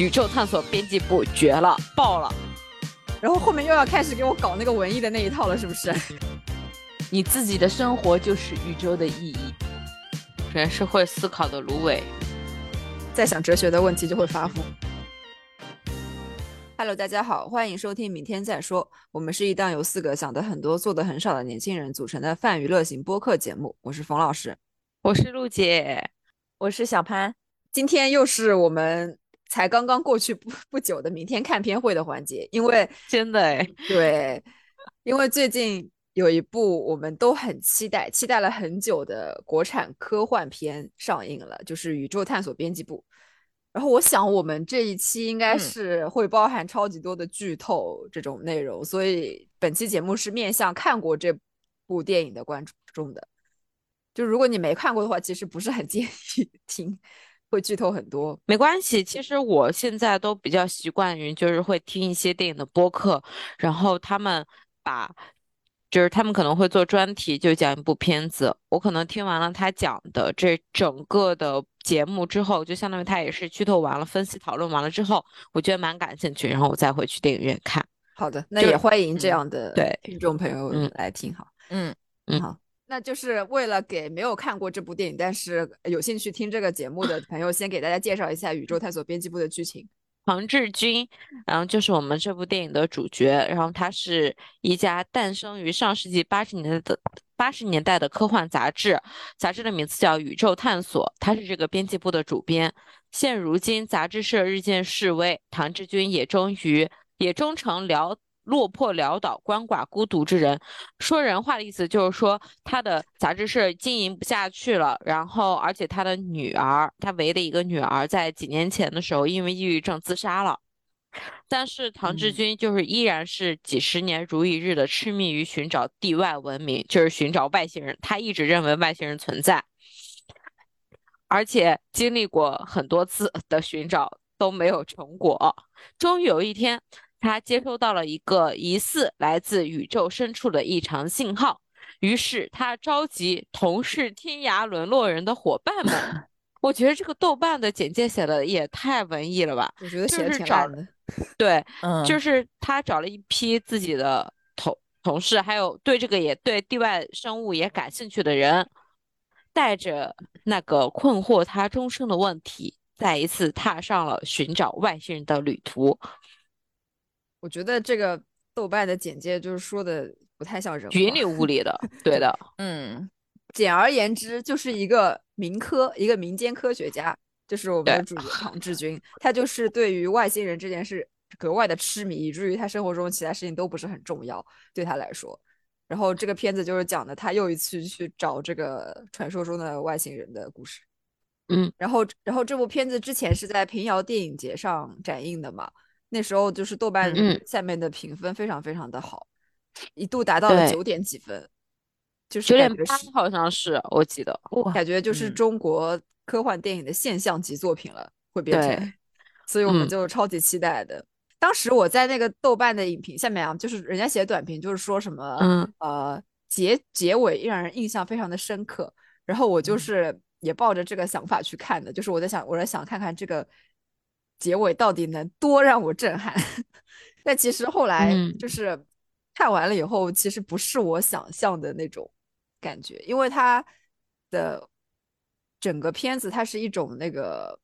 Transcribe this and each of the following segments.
宇宙探索编辑部绝了，爆了！然后后面又要开始给我搞那个文艺的那一套了，是不是？你自己的生活就是宇宙的意义。人是会思考的芦苇，在想哲学的问题就会发疯。Hello，大家好，欢迎收听《明天再说》。我们是一档由四个想的很多、做的很少的年轻人组成的泛娱乐型播客节目。我是冯老师，我是陆姐，我是小潘。今天又是我们才刚刚过去不 不久的明天看片会的环节，因为 真的哎，对，因为最近有一部我们都很期待、期待了很久的国产科幻片上映了，就是《宇宙探索编辑部》。然后我想，我们这一期应该是会包含超级多的剧透这种内容，所以本期节目是面向看过这部电影的观众的。就如果你没看过的话，其实不是很建议 听，会剧透很多。没关系，其实我现在都比较习惯于就是会听一些电影的播客，然后他们把。就是他们可能会做专题，就讲一部片子。我可能听完了他讲的这整个的节目之后，就相当于他也是剧透完了、分析讨论完了之后，我觉得蛮感兴趣，然后我再回去电影院看。好的，那也欢迎这样的对听众朋友来听哈。嗯嗯，好，那就是为了给没有看过这部电影但是有兴趣听这个节目的朋友，先给大家介绍一下《宇宙探索编辑部》的剧情。唐志军，然后就是我们这部电影的主角。然后他是一家诞生于上世纪八十年代的八十年代的科幻杂志，杂志的名字叫《宇宙探索》。他是这个编辑部的主编。现如今，杂志社日渐式微，唐志军也终于也终成了。落魄潦倒、鳏寡孤独之人，说人话的意思就是说，他的杂志社经营不下去了。然后，而且他的女儿，他唯一的一个女儿，在几年前的时候因为抑郁症自杀了。但是唐志军就是依然是几十年如一日的痴迷于寻找地外文明，就是寻找外星人。他一直认为外星人存在，而且经历过很多次的寻找都没有成果。终于有一天。他接收到了一个疑似来自宇宙深处的异常信号，于是他召集同是天涯沦落人的伙伴们。我觉得这个豆瓣的简介写的也太文艺了吧！我觉得写的挺烂的。对，嗯，就是他找了一批自己的同同事，还有对这个也对地外生物也感兴趣的人，带着那个困惑他终生的问题，再一次踏上了寻找外星人的旅途。我觉得这个豆瓣的简介就是说的不太像人，云里雾里的。对的，嗯，简而言之就是一个民科，一个民间科学家，就是我们的主角唐志军，他就是对于外星人这件事格外的痴迷，以至于他生活中其他事情都不是很重要，对他来说。然后这个片子就是讲的他又一次去找这个传说中的外星人的故事。嗯，然后，然后这部片子之前是在平遥电影节上展映的嘛。那时候就是豆瓣下面的评分非常非常的好，一度达到了九点几分，就是九点八好像是我记得，感觉就是中国科幻电影的现象级作品了，会变成，所以我们就超级期待的。当时我在那个豆瓣的影评下面啊，就是人家写短评，就是说什么，嗯。呃，结结尾让人印象非常的深刻，然后我就是也抱着这个想法去看的，就是我在想，我在想看看这个。结尾到底能多让我震撼？但其实后来就是看完了以后，其实不是我想象的那种感觉，因为它的整个片子它是一种那个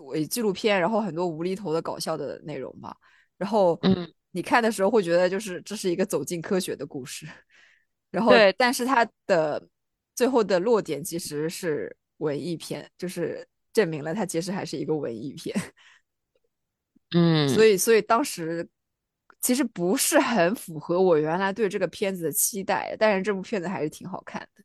伪纪录片，然后很多无厘头的搞笑的内容嘛。然后，嗯，你看的时候会觉得就是这是一个走进科学的故事。然后，对，但是它的最后的落点其实是文艺片，就是证明了它其实还是一个文艺片。嗯，所以，所以当时其实不是很符合我原来对这个片子的期待，但是这部片子还是挺好看的。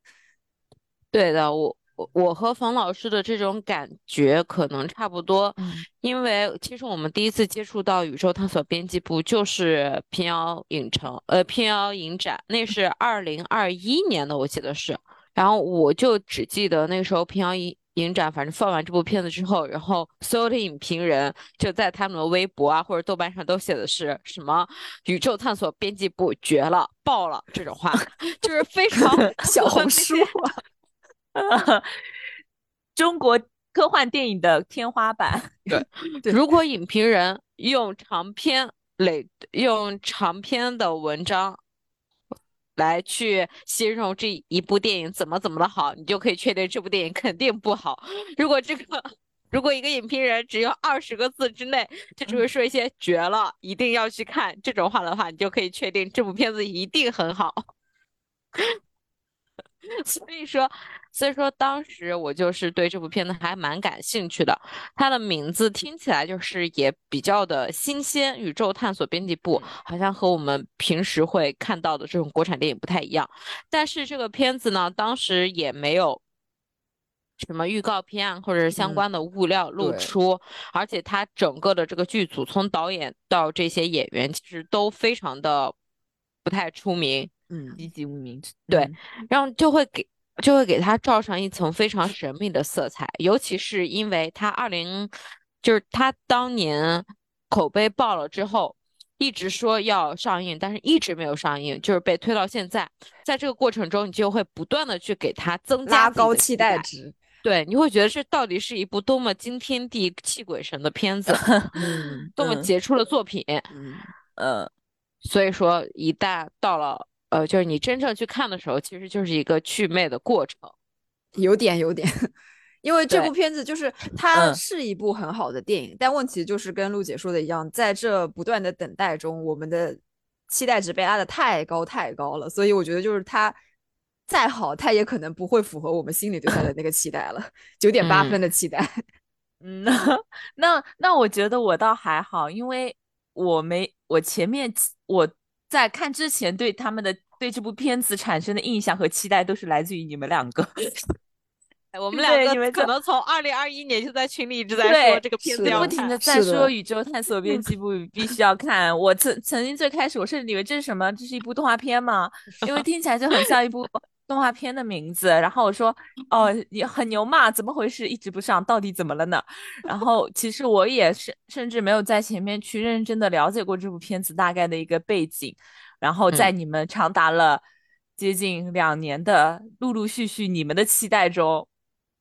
对的，我我我和冯老师的这种感觉可能差不多，因为其实我们第一次接触到宇宙探索编辑部就是平遥影城，呃，平遥影展，那是二零二一年的，我记得是，然后我就只记得那时候平遥影。影展反正放完这部片子之后，然后所有的影评人就在他们的微博啊或者豆瓣上都写的是什么“宇宙探索编辑部绝了，爆了”这种话，就是非常 小红书。中国科幻电影的天花板。对如果影评人用长篇累用长篇的文章来去形容这一部电影怎么怎么的好，你就可以确定这部电影肯定不好。如果这个如果一个影评人只有二十个字之内，他只会说一些绝了，一定要去看这种话的话，你就可以确定这部片子一定很好。所以说，所以说当时我就是对这部片子还蛮感兴趣的。它的名字听起来就是也比较的新鲜，宇宙探索编辑部好像和我们平时会看到的这种国产电影不太一样。但是这个片子呢，当时也没有什么预告片啊，或者是相嗯关的物料露对出，而且它整个的这个剧组，从导演到这些演员，其实都非常的不太出名。嗯，籍籍无名。对嗯然后就会给就会给它罩上一层非常神秘的色彩，尤其是因为它二零就是它当年口碑爆了之后，一直说要上映，但是一直没有上映，就是被推到现在。在这个过程中，你就会不断的去给它增加拉高期待待，值。对，你会觉得这到底是一部多么惊天地泣鬼神的片子，多么杰出的作品。嗯，呃，所以说，一旦到了呃，就是你真正去看的时候，其实就是一个祛魅的过程。有点有点，因为这部片子就是它嗯是一部很好的电影，但问题就是跟陆姐说的一样，在这不断的等待中，我们的期待值被拉的太高太高了，所以我觉得就是它再好，它也可能不会符合我们心里对它的那个期待了，九点八嗯分的期待。嗯，那那那我觉得我倒还好，因为我没我前面我在看之前对他们的对这部片子产生的印象和期待都是来自于你们两个。哎我们两个可能从二零二一年就在群里一直在说这个片子要不停的。在说宇宙探索编辑部必须要看。我曾曾经最开始我甚至以为这是什么，这是一部动画片吗？因为听起来就很像一部动画片的名字。然后我说，哦，也很牛嘛，怎么回事？一直不上，到底怎么了呢？然后其实我也是甚至没有在前面去认真的了解过这部片子大概的一个背景。然后在你们长达了接近两年的陆陆续续你们的期待中。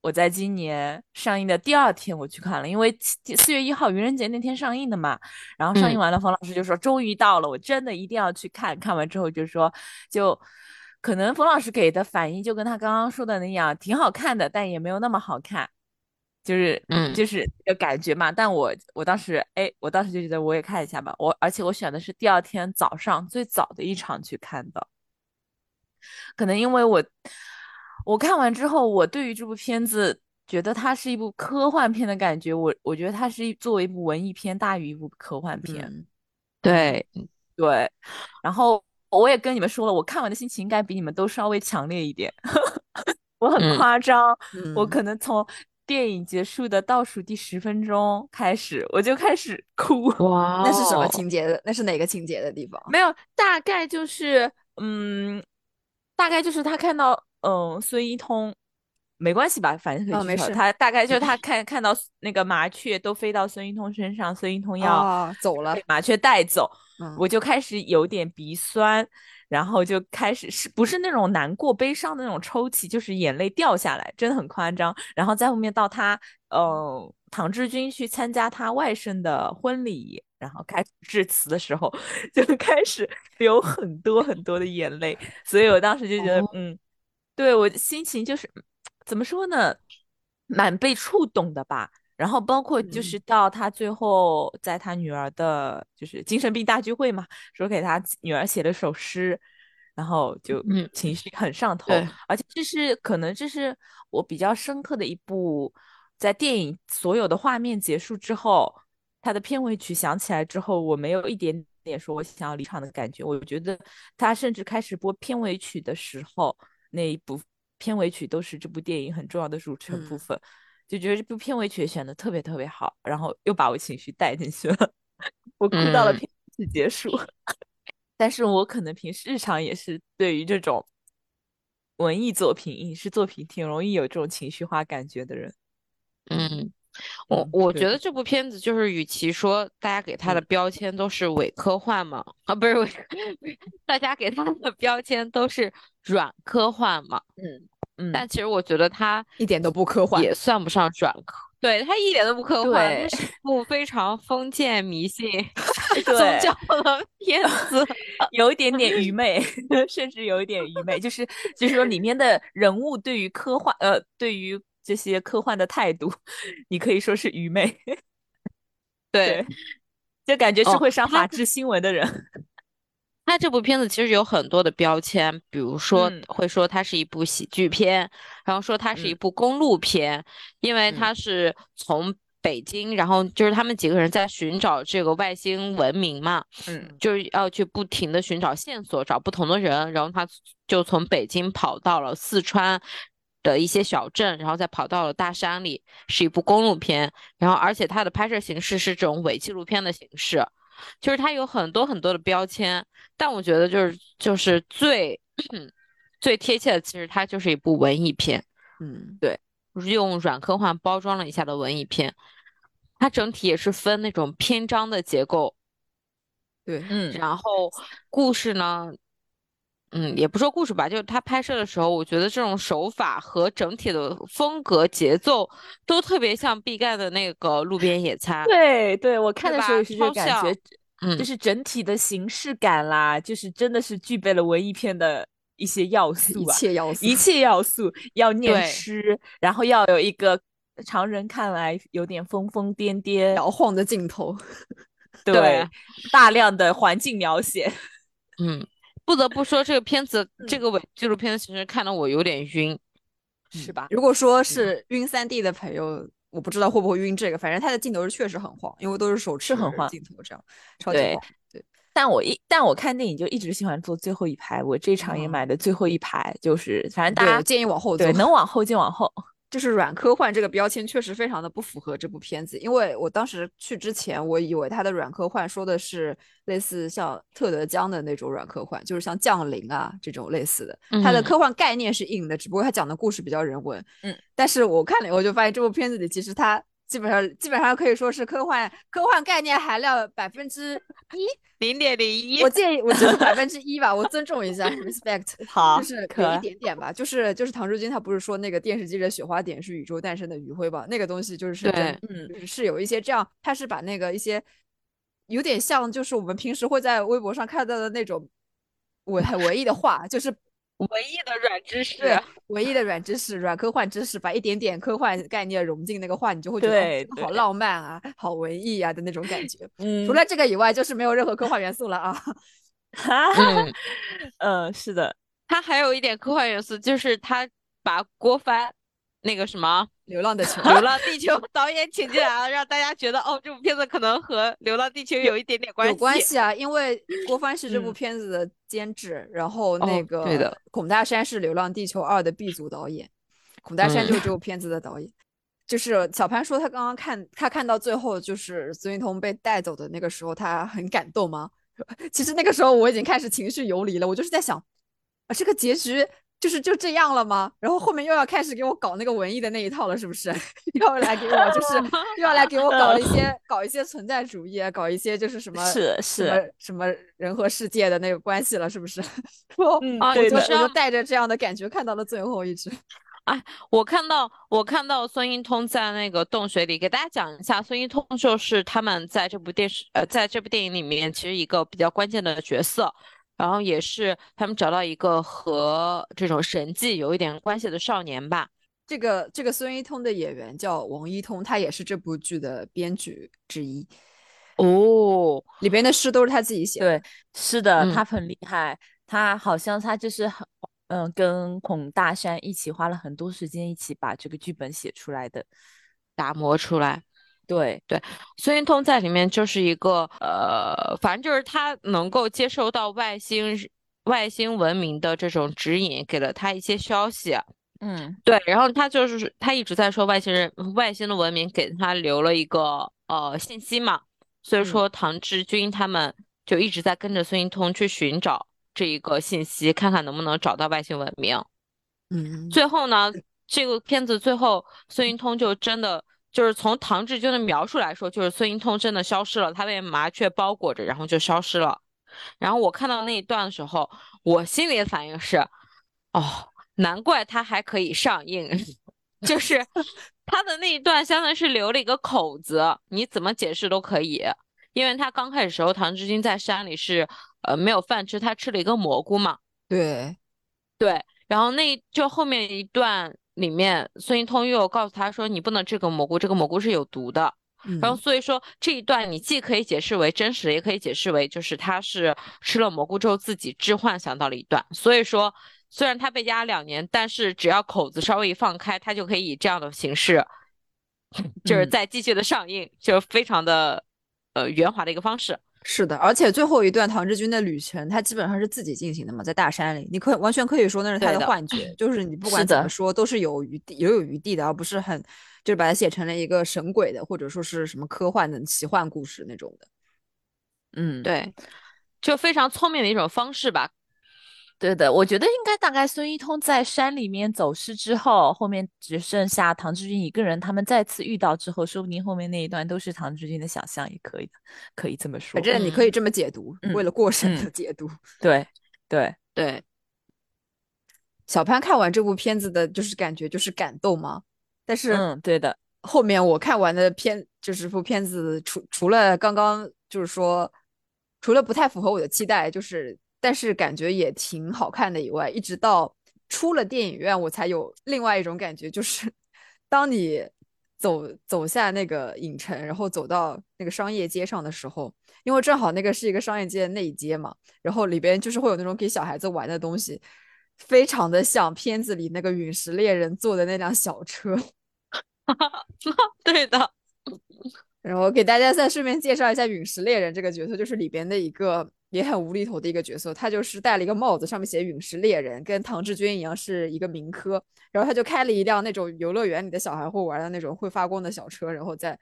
我在今年上映的第二天我去看了，因为四月一号愚人节那天上映的嘛。然后上映嗯完了，冯老师就说终于到了，我真的一定要去看。看完之后就说，就可能冯老师给的反应就跟他刚刚说的那样，挺好看的，但也没有那么好看，就是嗯就是这个感觉嘛。但我我当时哎，我当时就觉得我也看一下吧。我而且我选的是第二天早上最早的一场去看的，可能因为我。我看完之后，我对于这部片子觉得它是一部科幻片的感觉。我我觉得它是一作为一部文艺片大于一部科幻片。嗯对，对，然后我也跟你们说了，我看完的心情应该比你们都稍微强烈一点。我很嗯夸张，我嗯可能从电影结束的倒数第十分钟开始，我就开始哭。哇 那是什么哦情节的？那是哪个情节的地方？没有，大概就是，嗯，大概就是他看到，嗯，孙一通，没关系吧，反正可以哦没事他大概就是他看看到那个麻雀都飞到孙一通身上，孙一通要哦，走了。麻雀带走，嗯我就开始有点鼻酸，然后就开始是不是那种难过、悲伤的那种抽泣，就是眼泪掉下来，真的很夸张。然后在后面到他，呃，唐志军去参加他外甥的婚礼，然后开始致辞的时候，就开始流很多很多的眼泪，所以我当时就觉得，哦嗯，对我心情就是怎么说呢，蛮被触动的吧。然后包括就嗯是到他最后在他女儿的，就是精神病大聚会嘛，说给他女儿写了首诗，然后就嗯情绪很上头。对而且这是可能这是我比较深刻的一部，在电影所有的画面结束之后，他的片尾曲响起来之后，我没有一点点说我想要离场的感觉。我觉得他甚至开始播片尾曲的时候，那一部片尾曲都是这部电影很重要的组成部嗯分。就觉得这部片尾曲选的特别特别好，然后又把我情绪带进去了，我哭到了嗯片尾曲结束。但是我可能平时日常也是对于这种文艺作品、影视作品挺容易有这种情绪化感觉的人。嗯，我我觉得这部片子就是，与其说大家给它的嗯标签都是伪科幻嘛，啊，不是 伪，大家给它的标签都是软科幻嘛，嗯嗯，但其实我觉得它一点都不科幻。也算不上转科，对，它一点都不科幻，对它是一部非常封建迷信 宗教的片子。有一点点愚昧，甚至有一点愚昧，就是就是说里面的人物对于科幻，呃，对于这些科幻的态度，你可以说是愚昧，对，就感觉是哦会上法制新闻的人。它这部片子其实有很多的标签，比如说嗯。会说它是一部喜剧片，然后说它是一嗯。部公路片，因为嗯。它是从北京，然后就是他们几个人在寻找这个外星文明嘛，嗯。就是要去不停的寻找线索，找不同的人，然后他就从北京跑到了四川的一些小镇，然后再跑到了大山里，是一部公路片。然后而且它的拍摄形式是这种伪纪录片的形式，就是它有很多很多的标签，但我觉得就是就是最 最贴切的，其实它就是一部文艺片。嗯，对用软科幻包装了一下的文艺片，它整体也是分那种篇章的结构，对，嗯。然后故事呢，嗯，也不说故事吧，就是他拍摄的时候，我觉得这种手法和整体的风格、节奏都特别像毕赣的那个《路边野餐》。对对，我看的时候吧也是这个？感觉，嗯就。是整体的形式感啦，就是真的是具备了文艺片的一些要素一啊，切要素，一切要素要念诗，然后要有一个常人看来有点疯疯癫癫，摇晃的镜头，对对大量的环境描写，嗯，不得不说这个片子，这嗯个伪纪录片的形式看得我有点晕。是吧？如果说是晕三 D 的朋友，我不知道会不会晕这个，反正它的镜头是确实很晃，因为都是手持很晃镜头这样，超级对晃。但我一但我看电影就一直喜欢坐最后一排，我这场也嗯买的最后一排，就是反正大，家建议往后坐对。能往后就往后。就是软科幻这个标签确实非常的不符合这部片子，因为我当时去之前，我以为它的软科幻说的是类似像特德·江的那种软科幻，就是像降临啊这种类似的。它的嗯科幻概念是硬的，只不过它讲的故事比较人文。嗯，但是我看了以后就发现这部片子里其实它基本上基本上可以说是科幻科幻概念含量百分之 一。零点零一我建议我觉得百分之一吧，我尊重一下，respect。好就是有可一点点吧，就是就是唐志军他不是说那个电视机的雪花点是宇宙诞生的余晖吧？那个东西就是嗯就是是有一些这样，他是把那个一些有点像，就是我们平时会在微博上看到的那种文很文艺的话，就是唯一的软知识。对文艺的软知识、软科幻知识，把一点点科幻概念融进那个话，你就会觉得好浪漫啊，好文艺啊的那种感觉。嗯除了这个以外，就是没有任何科幻元素了啊。哈，嗯，嗯，是的，它还有一点科幻元素，就是它把郭帆那个什么流浪的球，《流浪地球》导演请进来了，让大家觉得哦，这部片子可能和《流浪地球》有一点点关系。有关系啊，因为郭帆是这部嗯片子的监制，然后那哦个对的孔大山是《流浪地球二》的 B 组导演，孔大山嗯就是这部片子的导演。就是小潘说他刚刚看他看到最后就是孙云通被带走的那个时候，他很感动吗？其实那个时候我已经开始情绪游离了，我就是在想，啊，这个结局就是就这样了吗？然后后面又要开始给我搞那个文艺的那一套了，是不是？又要来给我就是又要来给我搞一些搞一些存在主义啊，搞一些就是什么是什么是，什么人和世界的那个关系了，是不是？我我就带着这样的感觉看到了最后一直。我看到我看到孙一通在那个洞穴里，给大家讲一下，孙一通就是他们在这部电视呃，在这部电影里面其实一个比较关键的角色，然后也是他们找到一个和这种神迹有一点关系的少年吧。这个这个孙一通的演员叫王一通，他也是这部剧的编剧之一，哦，里边的诗都是他自己写的。对，是的，嗯他很厉害，他好像他就是很，嗯，跟孔大山一起花了很多时间，一起把这个剧本写出来的。打磨出来。对对，孙云通在里面就是一个呃，反正就是他能够接收到外星外星文明的这种指引，给了他一些消息。嗯。对，然后他就是他一直在说外星人外星的文明给他留了一个呃信息嘛，所以嗯。说唐志军他们就一直在跟着孙云通去寻找这一个信息，看看能不能找到外星文明。嗯，最后呢，这个片子最后孙云通就真的就是从唐志军的描述来说，就是孙一通真的消失了，他被麻雀包裹着，然后就消失了。然后我看到那一段的时候，我心里的反应是，哦，难怪他还可以上映，就是他的那一段相当于是留了一个口子，你怎么解释都可以。因为他刚开始时候，唐志军在山里是呃没有饭吃，他吃了一个蘑菇嘛。对对，然后那就后面一段里面，孙一通又告诉他说，你不能吃个蘑菇，这个蘑菇是有毒的。然后所以说这一段你既可以解释为真实的，也可以解释为就是他是吃了蘑菇之后自己置幻想到了一段。所以说虽然他被压两年，但是只要口子稍微一放开，他就可以以这样的形式，就是再继续的上映，就是非常的呃圆滑的一个方式。是的，而且最后一段唐志军的旅程，他基本上是自己进行的嘛，在大山里，你可以完全可以说那是他的幻觉，就是你不管怎么说都是有余地、留有余地的，而不是很就是把它写成了一个神鬼的或者说是什么科幻的奇幻故事那种的。嗯，对，就非常聪明的一种方式吧。对的，我觉得应该大概孙一通在山里面走失之后，后面只剩下唐志军一个人，他们再次遇到之后，说不定后面那一段都是唐志军的想象，也可以的，可以这么说。反正你可以这么解读，为了过审的解读。对对对。小潘看完这部片子的就是感觉就是感动嘛？但是，嗯，对的。后面我看完的片就是部片子，除除了刚刚就是说，除了不太符合我的期待，就是。但是感觉也挺好看的。以外，一直到出了电影院，我才有另外一种感觉，就是当你走走下那个影城，然后走到那个商业街上的时候，因为正好那个是一个商业街的内街嘛，然后里边就是会有那种给小孩子玩的东西，非常的像片子里那个陨石猎人坐的那辆小车。对的。然后给大家再顺便介绍一下陨石猎人这个角色，就是里边的一个。也很无厘头的一个角色，他就是戴了一个帽子，上面写“陨石猎人”，跟唐志军一样是一个民科。然后他就开了一辆那种游乐园里的小孩会玩的那种会发光的小车，然后在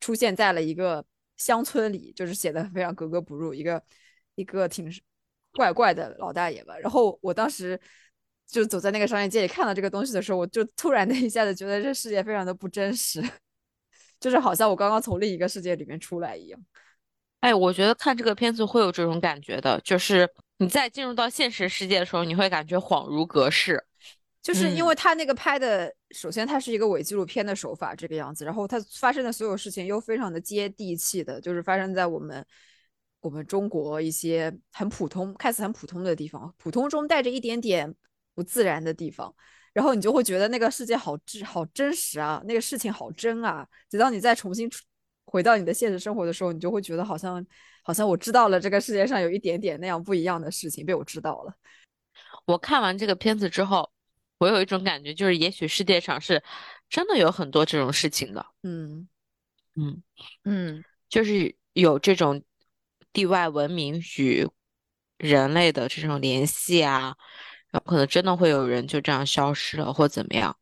出现在了一个乡村里，就是显得非常格格不入，一个一个挺怪怪的老大爷吧。然后我当时就走在那个商业街里看到这个东西的时候，我就突然的一下子觉得这世界非常的不真实，就是好像我刚刚从另一个世界里面出来一样。哎，我觉得看这个片子会有这种感觉的，就是你在进入到现实世界的时候，你会感觉恍如隔世，就是因为他那个拍的，首先它是一个伪纪录片的手法这个样子，然后它发生的所有事情又非常的接地气的，就是发生在我们我们中国一些很普通、看似很普通的地方，普通中带着一点点不自然的地方，然后你就会觉得那个世界好真好真实啊，那个事情好真啊，直到你再重新。回到你的现实生活的时候，你就会觉得好像，好像我知道了这个世界上有一点点那样不一样的事情被我知道了。我看完这个片子之后，我有一种感觉，就是也许世界上是真的有很多这种事情的。嗯嗯嗯，就是有这种地外文明与人类的这种联系啊，然后可能真的会有人就这样消失了或怎么样，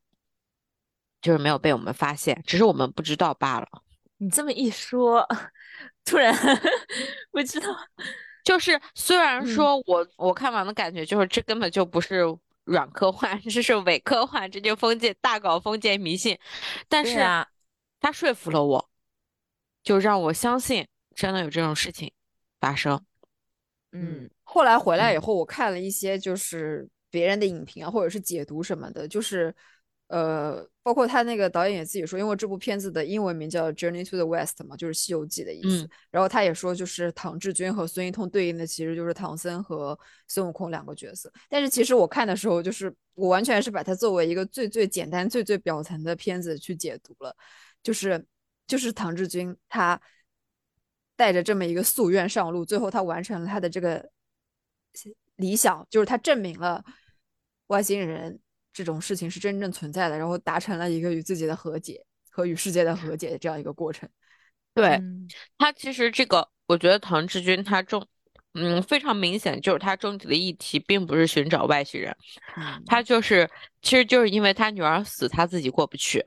就是没有被我们发现，只是我们不知道罢了。你这么一说，突然 不知道，就是虽然说我我看完的感觉就是这根本就不是软科幻，这是伪科幻，这就封建大搞封建迷信，但是啊，他说服了我，就让我相信真的有这种事情发生。嗯，后来回来以后，我看了一些就是别人的影评啊，或者是解读什么的，就是。呃，包括他那个导演也自己说，因为这部片子的英文名叫《Journey to the West》嘛，就是《西游记》的意思。然后他也说，就是唐志军和孙一通对应的其实就是唐僧和孙悟空两个角色。但是其实我看的时候，就是我完全是把它作为一个最最简单、最最表层的片子去解读了。就是就是唐志军他带着这么一个夙愿上路，最后他完成了他的这个理想，就是他证明了外星人。这种事情是真正存在的，然后达成了一个与自己的和解和与世界的和解的这样一个过程。对。他，其实这个我觉得唐志军他重，嗯，非常明显就是他终极的议题并不是寻找外星人，他就是其实就是因为他女儿死，他自己过不去，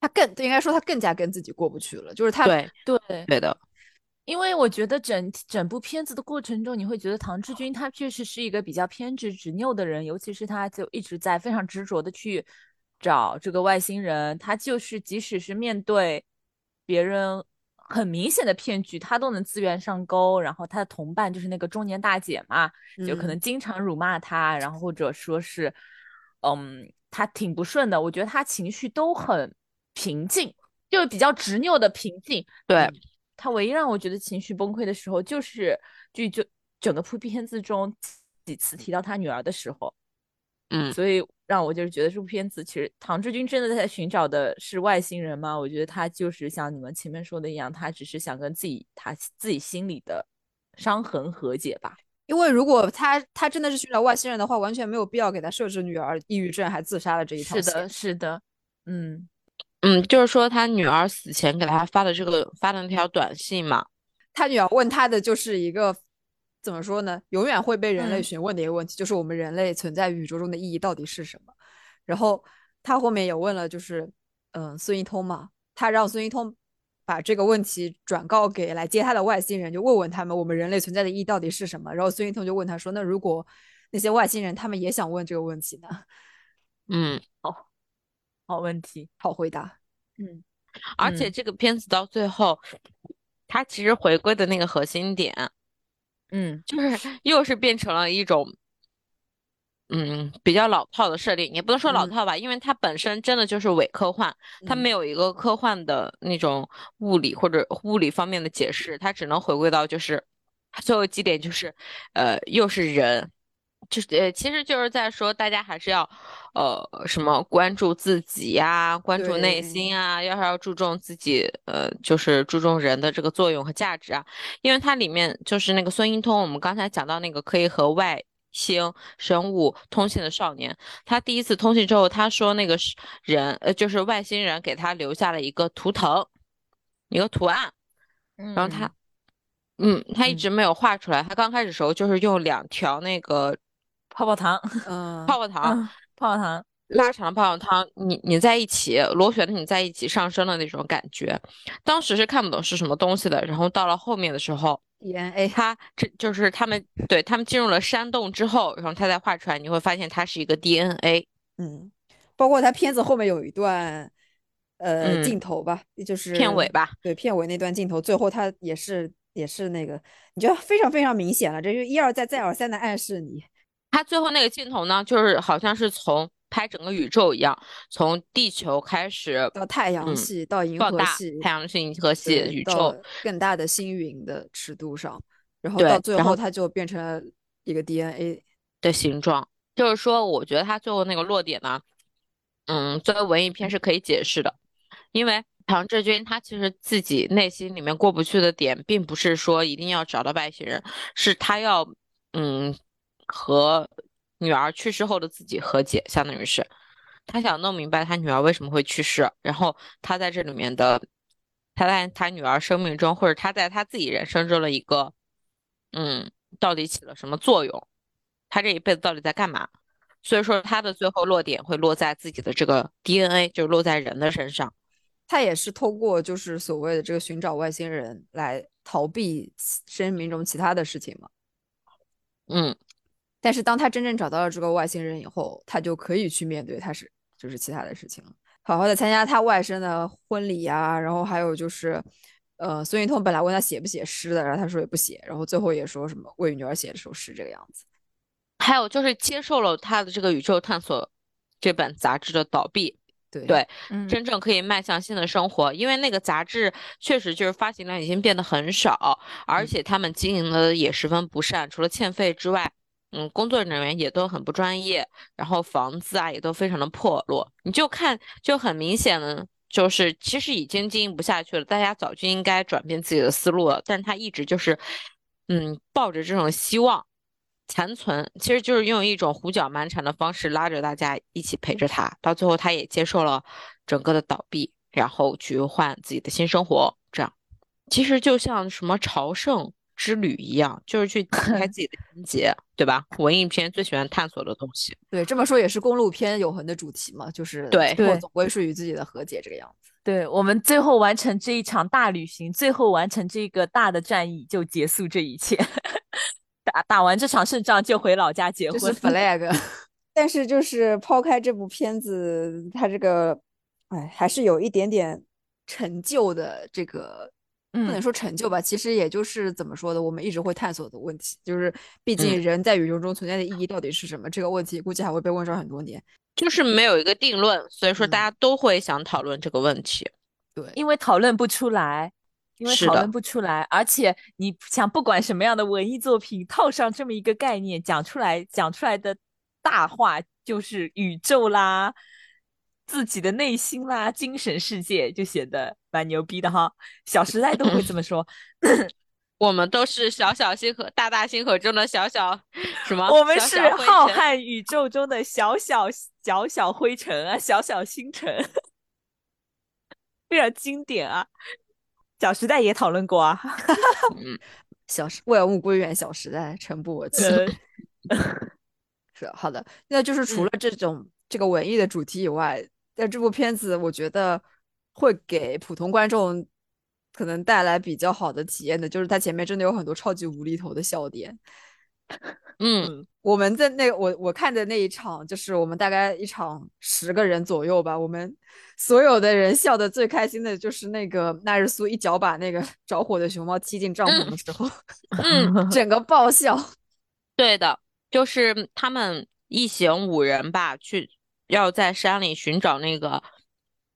他更应该说他更加跟自己过不去了，就是他对。对对的。因为我觉得整整部片子的过程中，你会觉得唐志军他确实是一个比较偏执执拗的人，尤其是他就一直在非常执着的去找这个外星人，他就是即使是面对别人很明显的骗局，他都能自愿上钩。然后他的同伴就是那个中年大姐嘛，就可能经常辱骂他，然后或者说是，嗯。他挺不顺的，我觉得他情绪都很平静，就是比较执拗的平静。对他唯一让我觉得情绪崩溃的时候，就是就就整个部片子中几次提到他女儿的时候，嗯，所以让我就是觉得这部片子其实唐志军真的在寻找的是外星人吗？我觉得他就是像你们前面说的一样，他只是想跟自己他自己心里的伤痕和解吧。因为如果他他真的是寻找外星人的话，完全没有必要给他设置女儿抑郁症还自杀了这一套是的，是的，嗯嗯，就是说他女儿死前给他发的这个发的那条短信嘛，他女儿问他的就是一个怎么说呢？永远会被人类嗯询问的一个问题，就是我们人类存在宇宙中的意义到底是什么？然后他后面也问了，就是嗯，孙一通嘛，他让孙一通把这个问题转告给来接他的外星人，就问问他们我们人类存在的意义到底是什么？然后孙一通就问他说，那如果那些外星人他们也想问这个问题呢？嗯，好问题，好回答。嗯而且嗯。这个片子到最后，它其实回归的那个核心点，嗯。就是又是变成了一种，嗯，比较老套的设定，也不能说老嗯。套吧，因为它本身真的就是伪科幻，它没嗯。有一个科幻的那种物理或者物理方面的解释，它只能回归到就是最后几点就是，呃，又是人。就是呃，其实就是在说，大家还是要，呃，什么关注自己呀，关注内心啊，要是要注重自己，呃，就是注重人的这个作用和价值啊。因为它里面就是那个孙一通，我们刚才讲到那个可以和外星生物通信的少年，他第一次通信之后，他说那个是人，呃，就是外星人给他留下了一个图腾，一个图案，然后他，嗯，他一嗯直没有画出来。他刚开始时候就是用两条那个泡泡糖，嗯，泡泡糖嗯，泡泡糖，拉长的泡泡糖，你你在一起螺旋的你在一起上升的那种感觉，当时是看不懂是什么东西的。然后到了后面的时候，DNA，他这就是他们对他们进入了山洞之后，然后他再画出来，你会发现它是一个 DNA。嗯，包括他片子后面有一段呃嗯。镜头吧，就是片尾吧，对，片尾那段镜头，最后他也是也是那个，你觉得非常非常明显了，这就一而再再而三的暗示你，它最后那个镜头呢，就是好像是从拍整个宇宙一样，从地球开始到太阳嗯系，到银河系，太阳系、银河系、宇宙。更大的星云的尺度上，然后到最然后后它就变成了一个 DNA，的形状。就是说，我觉得它最后那个落点呢，嗯，作为文艺片是可以解释的，因为唐志军他其实自己内心里面过不去的点，并不是说一定要找到外星人，是他要嗯和女儿去世后的自己和解，相当于是他想弄明白他女儿为什么会去世，然后他在这里面的他在他女儿生命中，或者他在他自己人生中的一个嗯，到底起了什么作用？他这一辈子到底在干嘛？所以说他的最后落点会落在自己的这个 DNA，就是落在人的身上。他也是通过就是所谓的这个寻找外星人来逃避生命中其他的事情嘛。嗯，但是当他真正找到了这个外星人以后，他就可以去面对他是就是其他的事情了，好好的参加他外甥的婚礼呀、然后还有就是，呃，孙云通本来问他写不写诗的，然后他说也不写，然后最后也说什么为女儿写了首诗这个样子。还有就是接受了他的这个宇宙探索这本杂志的倒闭，对对，嗯真正可以迈向新的生活。因为那个杂志确实就是发行量已经变得很少，而嗯且他们经营的也十分不善，除了欠费之外，嗯，工作人员也都很不专业，然后房子啊也都非常的破落。你就看，就很明显的。就是其实已经经营不下去了，大家早就应该转变自己的思路了，但他一直就是，嗯，抱着这种希望残存，其实就是用一种胡搅蛮缠的方式拉着大家一起陪着他，到最后他也接受了整个的倒闭，然后去换自己的新生活。这样，其实就像什么朝圣之旅一样，就是去解开自己的心结，对吧？文艺片最喜欢探索的东西。对，这么说也是公路片永恒的主题嘛，就是对对最后总归是与自己的和解这个样子。对我们最后完成这一场大旅行，最后完成这个大的战役，就结束这一切。打打完这场胜仗就回老家结这婚。是 flag。但是就是抛开这部片子，它这个，哎，还是有一点点成就的这个。不能嗯说成就吧，其实也就是怎么说的，我们一直会探索的问题，就是毕竟嗯人在宇宙中存在的意义到底是什么？这个问题估计还会被问上很多年。就是没有一个定论，所以说嗯大家都会想讨论这个问题。对，因为讨论不出来，因为讨论不出来，而且你想，不管什么样的文艺作品，套上这么一个概念，讲出来，讲出来的大话就是宇宙啦，自己的内心啦，精神世界，就显得蛮牛逼的哈。小时代都会这么说，我们都是小小星河、大大星河中的小小什么？我们是浩瀚宇宙中的小小小小灰尘啊，小小星辰，非常经典啊。小时代也讨论过啊，小时万物归元，小时代，诚不我欺。呃 是好的，那就是除嗯了这种、这个文艺的主题以外，在这部片子，我觉得会给普通观众可能带来比较好的体验的，就是它前面真的有很多超级无厘头的笑点。嗯，我们在那我我看的那一场，就是我们大概一场十个人左右吧，我们所有的人笑的最开心的就是那个纳日苏一脚把那个 着火的熊猫踢进帐篷的时候，嗯 整个爆笑。对的，就是他们一行五人吧，去要在山里寻找那个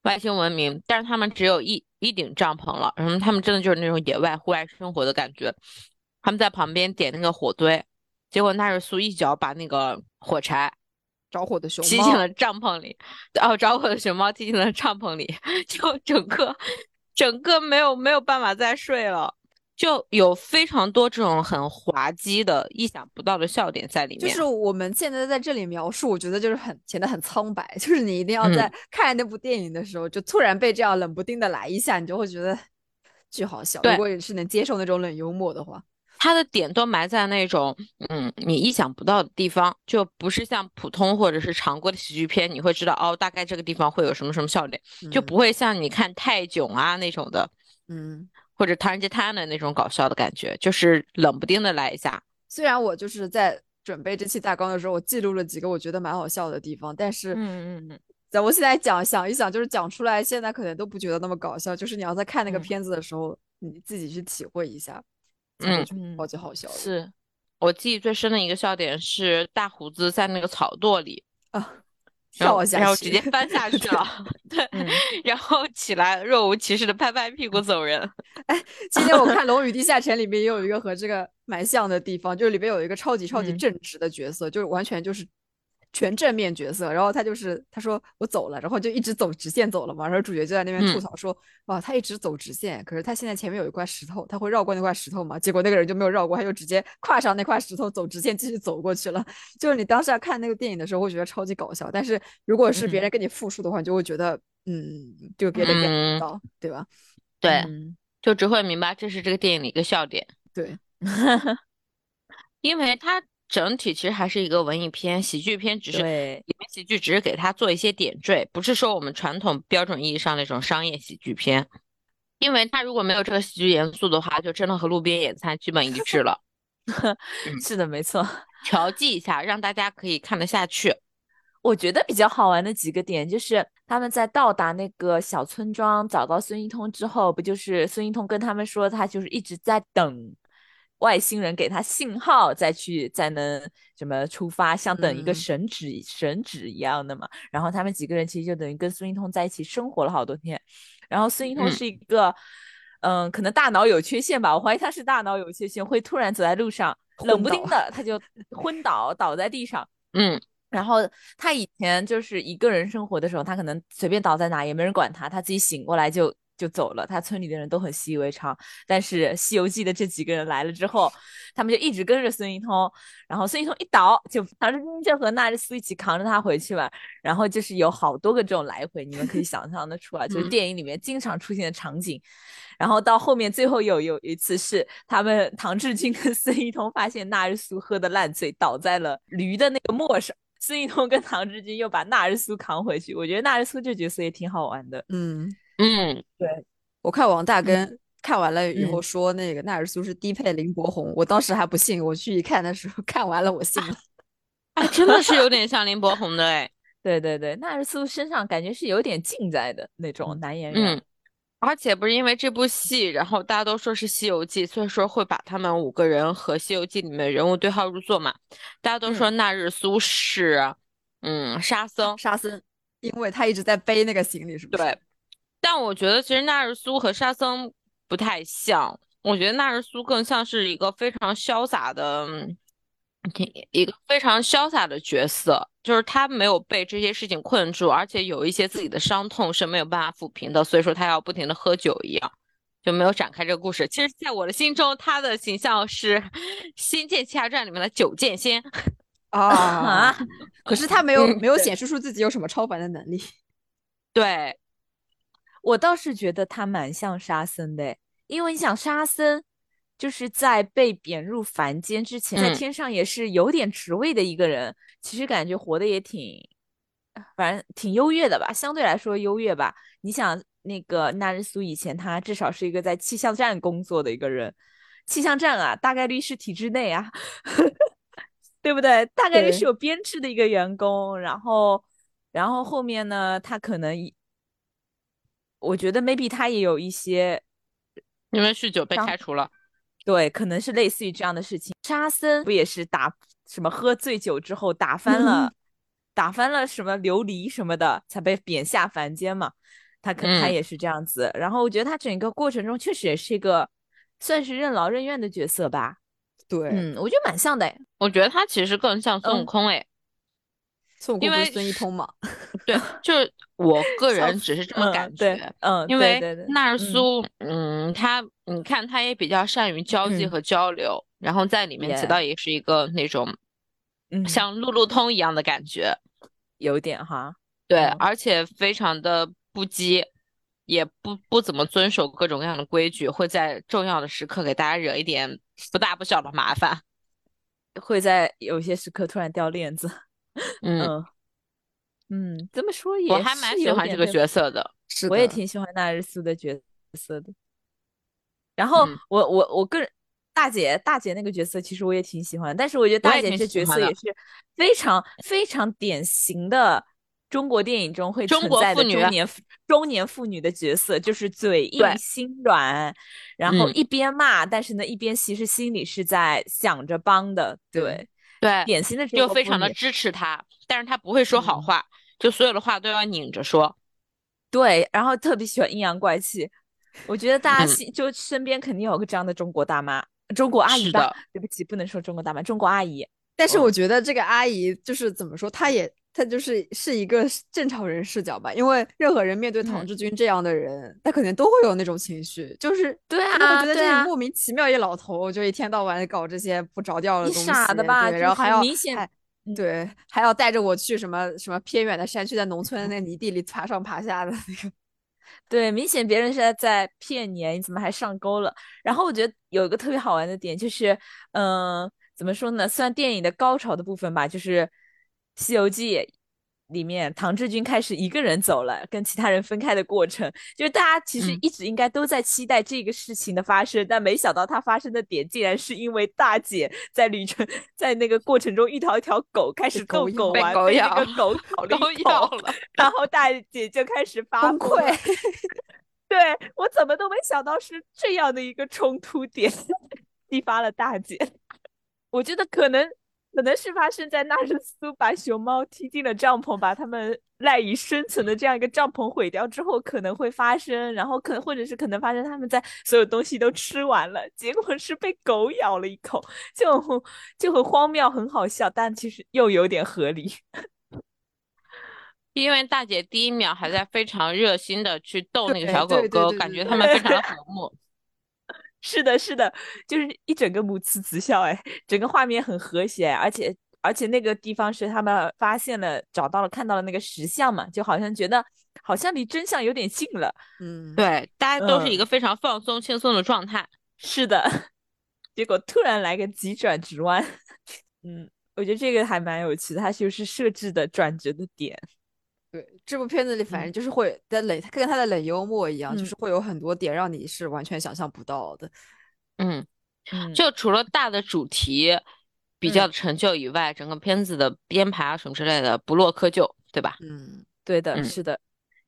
外星文明，但是他们只有一一顶帐篷了，然后他们真的就是那种野外户外生活的感觉。他们在旁边点那个火堆，结果纳日苏一脚把那个火柴着火的熊猫，踢进了帐篷里，哦，着火的熊猫踢进了帐篷里，就整个整个没有没有办法再睡了，就有非常多这种很滑稽的、意想不到的笑点在里面。就是我们现在在这里描述，我觉得就是很显得很苍白，就是你一定要嗯在看那部电影的时候，就突然被这样冷不丁的来一下，你就会觉得巨好笑。对如果你是能接受那种冷幽默的话，它的点都埋在那种嗯你意想不到的地方，就不是像普通或者是常规的喜剧片，你会知道哦，大概这个地方会有什么什么笑点，就嗯不会像你看泰囧啊那种的，嗯。或者唐人街探案的那种搞笑的感觉，就是冷不丁的来一下。虽然我就是在准备这期大纲的时候，我记录了几个我觉得蛮好笑的地方，但是，嗯嗯嗯，在我现在讲想一想，就是讲出来，现在可能都不觉得那么搞笑。就是你要在看那个嗯片子的时候，你自己去体会一下，嗯超级好笑的。是我记忆最深的一个笑点是大胡子在那个草垛里，啊，跳下去，然后直接翻下去了，对，嗯然后起来若无其事的拍拍屁股走人。哎今天我看《龙与地下城》里面也有一个和这个蛮像的地方，就是里面有一个超级超级嗯正直的角色，就是完全就是全正面角色。然后他就是他说我走了，然后就一直走直线走了嘛。然后主角就在那边吐嗯槽说，哇，他一直走直线，可是他现在前面有一块石头，他会绕过那块石头嘛？结果那个人就没有绕过，他就直接跨上那块石头走直线继续走过去了。就是你当时看那个电影的时候会觉得超级搞笑，但是如果是别嗯人跟你复述的话，你就会觉得嗯，就别人 get 嗯不到，对吧？对，嗯就只会明白这是这个电影的一个笑点，对，因为它整体其实还是一个文艺片、喜剧片，只是对里面喜剧只是给它做一些点缀，不是说我们传统标准意义上那种商业喜剧片。因为它如果没有这个喜剧元素的话，就真的和路边野餐基本一致了。是的，没错。调剂一下，让大家可以看得下去。我觉得比较好玩的几个点就是他们在到达那个小村庄，找到孙一通之后，不就是孙一通跟他们说，他就是一直在等外星人给他信号，再去再能什么出发，像等一个嗯神旨、神旨一样的嘛。然后他们几个人其实就等于跟孙一通在一起生活了好多天。然后孙一通嗯是一个，嗯可能大脑有缺陷吧，我怀疑他是大脑有缺陷，会突然走在路上，冷不丁的他就昏倒，倒在地上。嗯然后他以前就是一个人生活的时候，他可能随便倒在哪也没人管他，他自己醒过来就就走了，他村里的人都很习以为常。但是《西游记》的这几个人来了之后，他们就一直跟着孙一通，然后孙一通一倒，就唐志军就和纳日苏一起扛着他回去嘛。然后就是有好多个这种来回，你们可以想象得出来，就是嗯电影里面经常出现的场景。然后到后面最后有有一次是他们唐志军跟孙一通发现纳日苏喝的烂醉，倒在了驴的那个磨上。孙一通跟唐志军又把纳日苏扛回去，我觉得纳日苏这角色也挺好玩的。嗯。嗯，对我看王大根看完了以后嗯说那个纳日苏是低配林柏宏，我当时还不信，我去一看的时候 看完了我信了。哎，真的是有点像林柏宏的哎。对 对对，纳日苏身上感觉是有点劲在的那种男演员。嗯，而且不是因为这部戏，然后大家都说是《西游记》，所以说会把他们五个人和《西游记》里面人物对号入座嘛。大家都说那日苏是嗯沙僧，沙僧，因为他一直在背那个行李，是不是？对。但我觉得其实纳日苏和沙僧不太像，我觉得纳日苏更像是一个非常潇洒的，一个非常潇洒的角色，就是他没有被这些事情困住，而且有一些自己的伤痛是没有办法抚平的，所以说他要不停的喝酒一样，就没有展开这个故事。其实，在我的心中，他的形象是《仙剑奇侠传》里面的九剑仙啊，可是他没有没有显示出自己有什么超凡的能力。对，我倒是觉得他蛮像沙僧的，因为你想沙僧就是在被贬入凡间之前，在嗯天上也是有点职位的一个人，其实感觉活得也挺，反正挺优越的吧，相对来说优越吧。你想那个纳日苏以前他至少是一个在气象站工作的一个人，气象站啊，大概率是体制内啊。对不对？大概率是有编制的一个员工，然后，然后后面呢，他可能一，我觉得 maybe 他也有一些因为酗酒被开除了。对，可能是类似于这样的事情。沙僧不也是打什么喝醉酒之后打翻了，打翻了什么琉璃什么的，才被贬下凡间嘛？他可他嗯也是这样子。然后我觉得他整个过程中确实也是一个算是任劳任怨的角色吧。对，嗯，我觉得蛮像的。我觉得他其实更像孙悟嗯空诶，孙悟空不是因为孙一通嘛？对，就是我个 人只是这么嗯感觉。嗯，因为纳日嗯苏，嗯，他你看他也比较善于交际嗯和交流，然后在里面起到也是一个那种嗯像路路通一样的感觉，有点哈。对，嗯而且非常的不羁，也不不怎么遵守各种各样的规矩，会在重要的时刻给大家惹一点不大不小的麻烦。会在有些时刻突然掉链子。嗯，嗯嗯，这么说也我还蛮喜欢这个角色的。是的，我也挺喜欢纳日苏的角色的。然后嗯我我我个人大姐大姐那个角色，其实我也挺喜欢，但是我觉得大姐这角色也是非常非常典型的中国电影中会存在的中年妇中年妇女的角色，就是嘴硬心软，然后嗯一边骂，但是呢一边其实心里是在想着帮的，对对，对，典型的中就非常的支持他，但是他不会说好嗯话，就所有的话都要拧着说。对，然后特别喜欢阴阳怪气。我觉得大家嗯心、就身边肯定有个这样的中国大妈、中国阿姨吧？对不起，不能说中国大妈，中国阿姨。但是哦我觉得这个阿姨就是怎么说，她也她就是是一个正常人视角吧，因为任何人面对唐嗯志军这样的人，他肯定都会有那种情绪，就是对啊觉得这对啊莫名其妙一老头，就一天到晚搞这些不着调的东西，傻的吧对，然后还要明显对，还要带着我去什么什么偏远的山区，在农村的那泥地里爬上爬下的那个，对，明显别人是在在骗你，你怎么还上钩了？然后我觉得有一个特别好玩的点就是，嗯、怎么说呢？算电影的高潮的部分吧，就是《西游记》里面唐志军开始一个人走了，跟其他人分开的过程，就是大家其实嗯一直应该都在期待这个事情的发生，但没想到它发生的点竟然是因为大姐在旅程 在那个过程中遇到一条狗，开始逗狗玩，被那个狗咬了一口，要了，然后大姐就开始 发崩溃。对我怎么都没想到是这样的一个冲突点，激发了大姐。我觉得可能可能是发生在纳日苏把熊猫踢进了帐篷，把它们赖以生存的这样一个帐篷毁掉之后，可能会发生，然后可能或者是可能发生他们在所有东西都吃完了，结果是被狗咬了一口，就就很荒谬，很好笑，但其实又有点合理。因为大姐第一秒还在非常热心的去逗那个小狗狗，感觉他们非常的和睦。是的，是的，就是一整个母慈子孝，哎，整个画面很和谐，而且而且那个地方是他们发现了、找到了、看到了那个石像嘛，就好像觉得好像离真相有点近了。嗯，对，大家都是一嗯个非常放松、轻松的状态。是的，结果突然来个急转直弯，嗯，我觉得这个还蛮有趣的，它就是设置的转折的点。对，这部片子里反正嗯就是会在冷，跟他的冷幽默一样，就嗯是会有很多点让你是完全想象不到的。嗯，嗯，就除了大的主题比较的成就以外，整个片子的编排啊什么之类的不落窠臼，对吧？嗯，对的，嗯是的。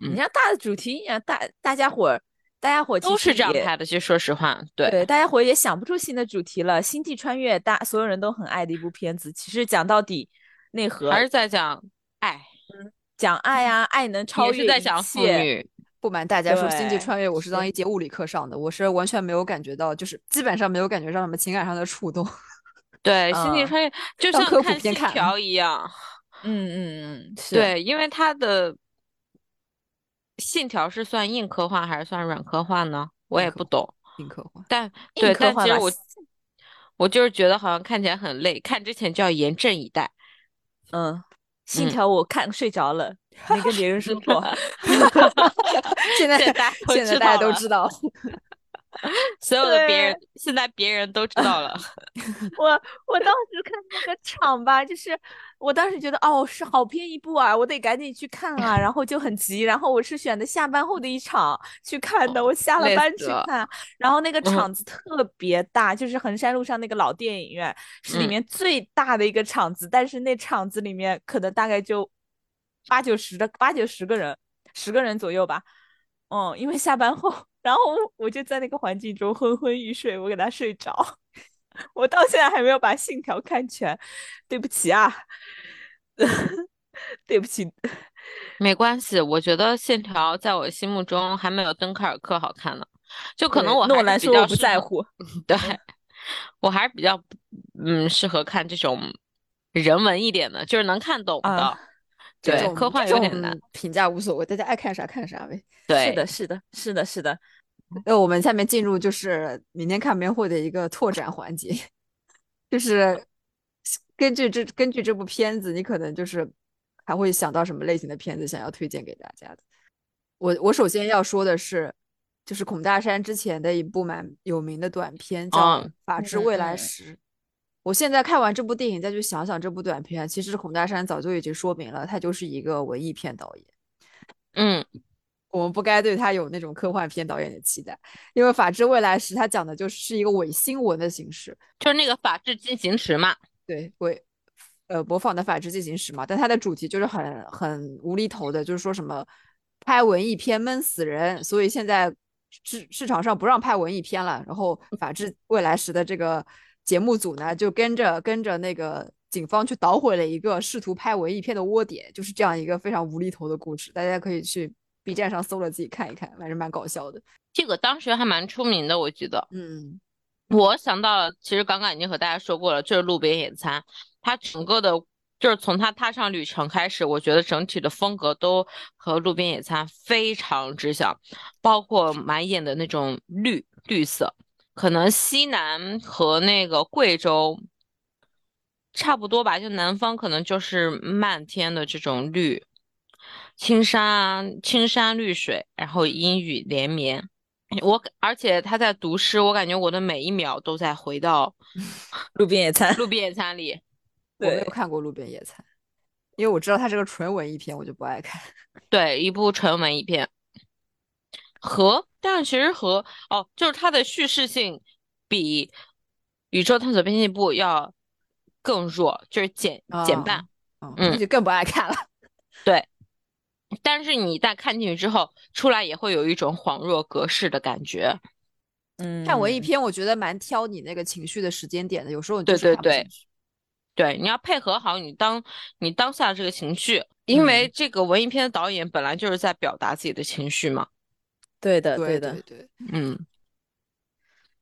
嗯你像大的主题，啊，大大家伙儿，大家伙儿都是这样拍的。其实说实话，对，对，大家伙也想不出新的主题了。星际穿越大所有人都很爱的一部片子，其实讲到底内核还是在讲爱，讲爱啊，爱能超越一切。不瞒大家说，《星际穿越》我是当一节物理课上的，我是完全没有感觉到，就是基本上没有感觉到什么情感上的触动。对，星际嗯穿越就像当科普看信片看条一样。嗯嗯嗯，是，对，因为它的信条是算硬科幻还是算软科幻呢？我也不懂。硬科幻，但硬对，科幻吧但其实我我就是觉得好像看起来很累，看之前就要严阵以待。嗯，信嗯条我看睡着了，没跟别人说过。现在现在大家都知道，所有的别人现在别人都知道了。我我当时看那个场吧，就是我当时觉得哦是好片一部啊，我得赶紧去看啊，然后就很急，然后我是选的下班后的一场去看的，我下了班去看，然后那个嗯场子特别大，就是衡山路上那个老电影院是里嗯面最大的一个场子，但是那场子里面可能大概就八九十的八九十个人，十个人左右吧。嗯，因为下班后，然后我就在那个环境中昏昏欲睡，我给他睡着。我到现在还没有把《信条》看全，对不起啊，对不起。没关系，我觉得《信条》在我心目中还没有《登克尔克》好看呢。就可能我对我还是诺兰说我不在乎，对，我还是比较嗯适合看这种人文一点的，就是能看懂的。啊对，这种科幻这有点难。种评价无所谓，大家爱看啥看啥呗。对，是的，是的，是的，是的。那我们下面进入就是明天看片会的一个拓展环节，就是根据这根据这部片子，你可能就是还会想到什么类型的片子想要推荐给大家的。我我首先要说的是，就是孔大山之前的一部蛮有名的短片叫《嗯法治未来时》。我现在看完这部电影，再去想想这部短片，其实孔大山早就已经说明了，他就是一个文艺片导演。嗯我们不该对他有那种科幻片导演的期待，因为《法治未来时》他讲的就是一个伪新闻的形式，就是那个《法治进行时》嘛。对伪呃模仿的《法治进行时》嘛，但它的主题就是很很无厘头的，就是说什么拍文艺片闷死人，所以现在市市场上不让拍文艺片了，然后《法治未来时》的这个节目组呢，就跟着跟着那个警方去捣毁了一个试图拍文艺片的窝点，就是这样一个非常无厘头的故事，大家可以去 B 站上搜了自己看一看，反正蛮搞笑的。这个当时还蛮出名的，我记得。嗯，我想到了，其实刚刚已经和大家说过了，就是路边野餐，它整个的，就是从它踏上旅程开始，我觉得整体的风格都和路边野餐非常之像，包括满眼的那种绿绿色，可能西南和那个贵州差不多吧，就南方可能就是漫天的这种绿，青山啊，青山绿水，然后阴雨连绵。我而且他在读诗，我感觉我的每一秒都在回到 路边野餐，路边野餐里。我没有看过《路边野餐》，因为我知道它是个纯文艺片，我就不爱看。对，一部纯文艺片。和，但是其实和哦，就是它的叙事性比《宇宙探索编辑部》要更弱，就是减减半。嗯，嗯那就更不爱看了。对，但是你一旦看进去之后，出来也会有一种恍若隔世的感觉。嗯，看文艺片，我觉得蛮挑你那个情绪的时间点的，有时候你对对对对，你要配合好你当你当下这个情绪，因为这个文艺片的导演本来就是在表达自己的情绪嘛。对的，对的。对对，嗯，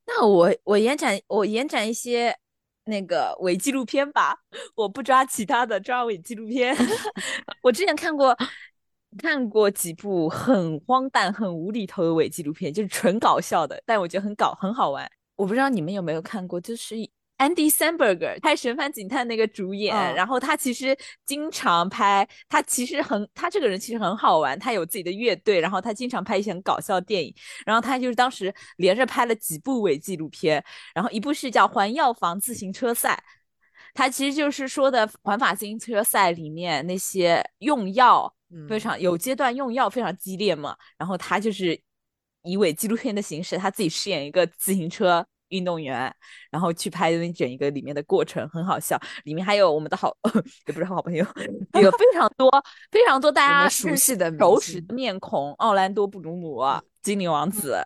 那我我延展我延展一些那个伪纪录片吧，我不抓其他的，抓伪纪录片。我之前看过看过几部很荒诞、很无厘头的伪纪录片，就是纯搞笑的，但我觉得很搞很好玩。我不知道你们有没有看过，就是。Andy Samberg 拍《神探警探》那个主演，嗯然后他其实经常拍，他其实很，他这个人其实很好玩，他有自己的乐队，然后他经常拍一些很搞笑的电影，然后他就是当时连着拍了几部伪纪录片，然后一部是叫《环药房自行车赛》，他其实就是说的环法自行车赛里面那些用药嗯非常有阶段用药非常激烈嘛，然后他就是以伪纪录片的形式，他自己饰演一个自行车。运动员，然后去拍那整一个里面的过程，很好笑。里面还有我们的好，也不是好朋友，有非常多非常多大家熟悉的熟识的面孔，奥兰多·布鲁姆、精灵王子，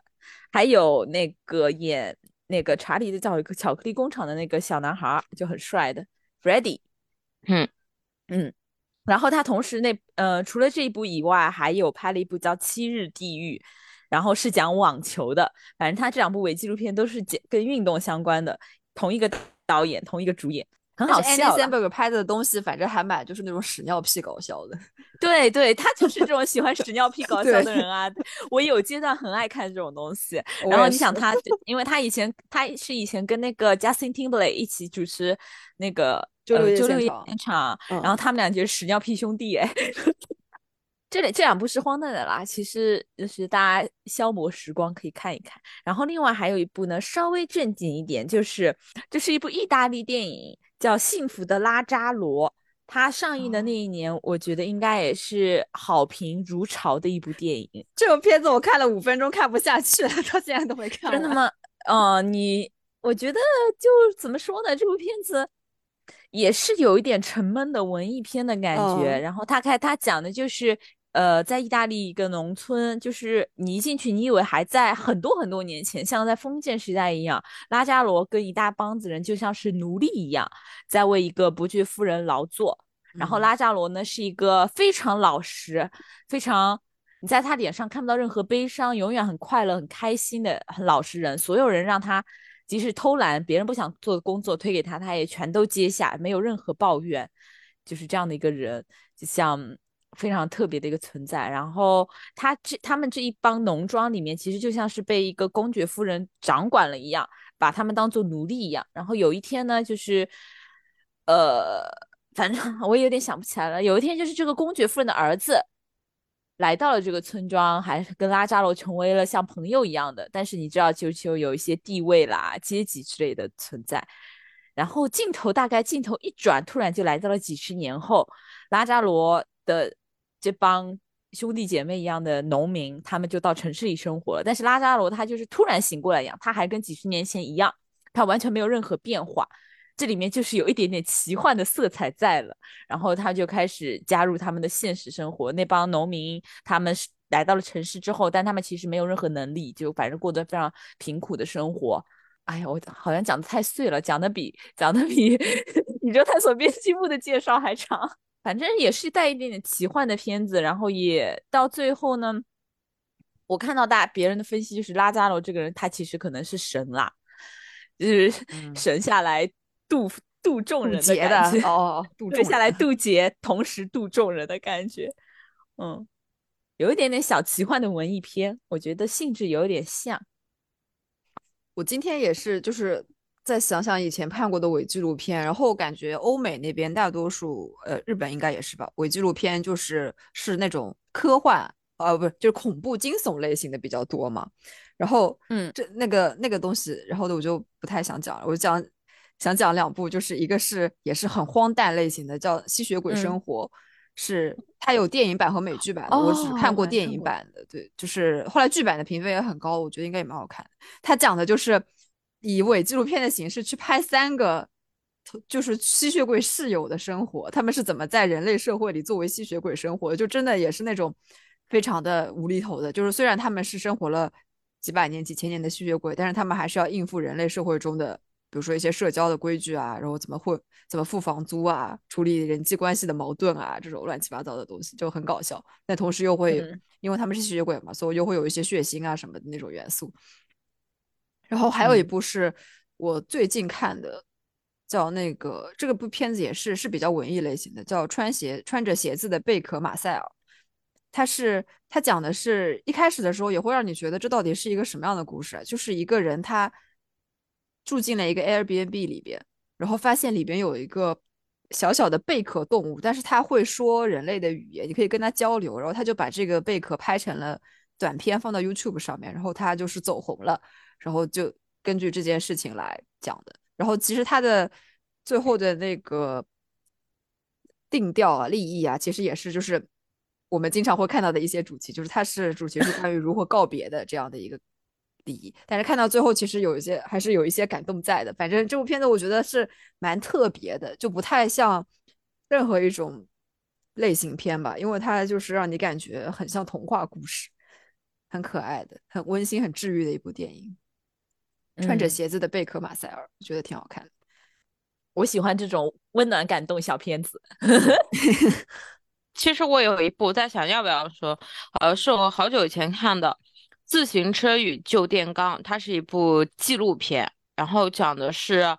还有那个演那个查理的叫一个巧克力工厂的那个小男孩，就很帅的 Freddie。嗯嗯，然后他同时那呃，除了这一部以外，还有拍了一部叫《七日地狱》，然后是讲网球的。反正他这两部伪纪录片都是讲跟运动相关的，同一个导演，同一个主演，很好笑。Andy Samberg 拍的东西，反正还蛮就是那种屎尿屁搞笑的。对对，他就是这种喜欢屎尿屁搞笑的人啊。我有阶段很爱看这种东西。然后你想他，因为他以前他是以前跟那个 Justin Timberlake 一起主持那个。周六夜现场，然后他们俩就是屎尿屁兄弟哎。这里这两部是荒诞的啦，其实就是大家消磨时光可以看一看。然后另外还有一部呢，稍微正经一点，就是这是一部意大利电影，叫《幸福的拉扎罗》。它上映的那一年，我觉得应该也是好评如潮的一部电影。这部片子我看了五分钟，看不下去了，到现在都没看。真的吗？哦，你我觉得就怎么说呢？这部片子。也是有一点沉闷的文艺片的感觉，然后他开他讲的就是，呃，在意大利一个农村，就是你一进去，你以为还在很多很多年前，像在封建时代一样，拉加罗跟一大帮子人就像是奴隶一样，在为一个伯爵夫人劳作。然后拉加罗呢是一个非常老实、非常你在他脸上看不到任何悲伤，永远很快乐、很开心的很老实人。所有人让他。即使偷懒，别人不想做的工作推给他，他也全都接下，没有任何抱怨，就是这样的一个人，就像非常特别的一个存在。然后他这他们这一帮农庄里面，其实就像是被一个公爵夫人掌管了一样，把他们当做奴隶一样。然后有一天呢，就是呃，反正 我也有点想不起来了。有一天就是这个公爵夫人的儿子。来到了这个村庄，还跟拉扎罗成为了像朋友一样的。但是你知道，就就有一些地位啦、阶级之类的存在。然后镜头大概镜头一转，突然就来到了几十年后，拉扎罗的这帮兄弟姐妹一样的农民，他们就到城市里生活了。但是拉扎罗他就是突然醒过来一样，他还跟几十年前一样，他完全没有任何变化。这里面就是有一点点奇幻的色彩在了，然后他就开始加入他们的现实生活。那帮农民他们来到了城市之后，但他们其实没有任何能力，就反正过得非常贫苦的生活。哎呀，我好像讲的太碎了，讲的比讲的比 宇宙探索编辑部的介绍还长。反正也是带一点点奇幻的片子，然后也到最后呢，我看到大别人的分析就是拉扎罗这个人他其实可能是神啦，就是神下来。渡渡众人的感觉哦，对，下来渡劫，同时渡众人的感觉，嗯，有一点点小奇幻的文艺片，我觉得性质有点像。我今天也是，就是在想想以前看过的伪纪录片，然后感觉欧美那边大多数，呃，日本应该也是吧，伪纪录片就是是那种科幻，呃，不是，就是恐怖惊悚类型的比较多嘛。然后，嗯，这那个那个东西，然后呢，我就不太想讲了，我讲。想讲两部，就是一个是也是很荒诞类型的，叫《吸血鬼生活》，是它有电影版和美剧版的，我只看过电影版的。对，就是后来剧版的评分也很高，我觉得应该也蛮好看。它讲的就是以伪纪录片的形式去拍三个，就是吸血鬼室友的生活，他们是怎么在人类社会里作为吸血鬼生活，就真的也是那种非常的无厘头的。就是虽然他们是生活了几百年、几千年的吸血鬼，但是他们还是要应付人类社会中的。比如说一些社交的规矩啊，然后怎么会怎么付房租啊，处理人际关系的矛盾啊，这种乱七八糟的东西就很搞笑。但同时又会，因为他们是吸血鬼嘛，所以又会有一些血腥啊什么的那种元素。然后还有一部是我最近看的，叫那个这个部片子也是是比较文艺类型的，叫穿鞋穿着鞋子的贝壳马赛尔。他是他讲的是一开始的时候也会让你觉得这到底是一个什么样的故事？就是一个人他。住进了一个 Airbnb 里边，然后发现里边有一个小小的贝壳动物，但是它会说人类的语言，你可以跟它交流。然后他就把这个贝壳拍成了短片放到 YouTube 上面，然后他就是走红了，然后就根据这件事情来讲的。然后其实他的最后的那个定调啊、立意啊，其实也是就是我们经常会看到的一些主题，就是它是主题是关于如何告别的这样的一个。礼仪但是看到最后，其实有一些还是有一些感动在的。反正这部片子我觉得是蛮特别的，就不太像任何一种类型片吧，因为它就是让你感觉很像童话故事，很可爱的、很温馨、很治愈的一部电影。穿着鞋子的贝壳马塞尔，我觉得挺好看的。我喜欢这种温暖感动小片子。其实我有一部在想要不要说，呃，是我好久以前看的《自行车与旧电钢》，它是一部纪录片，然后讲的是，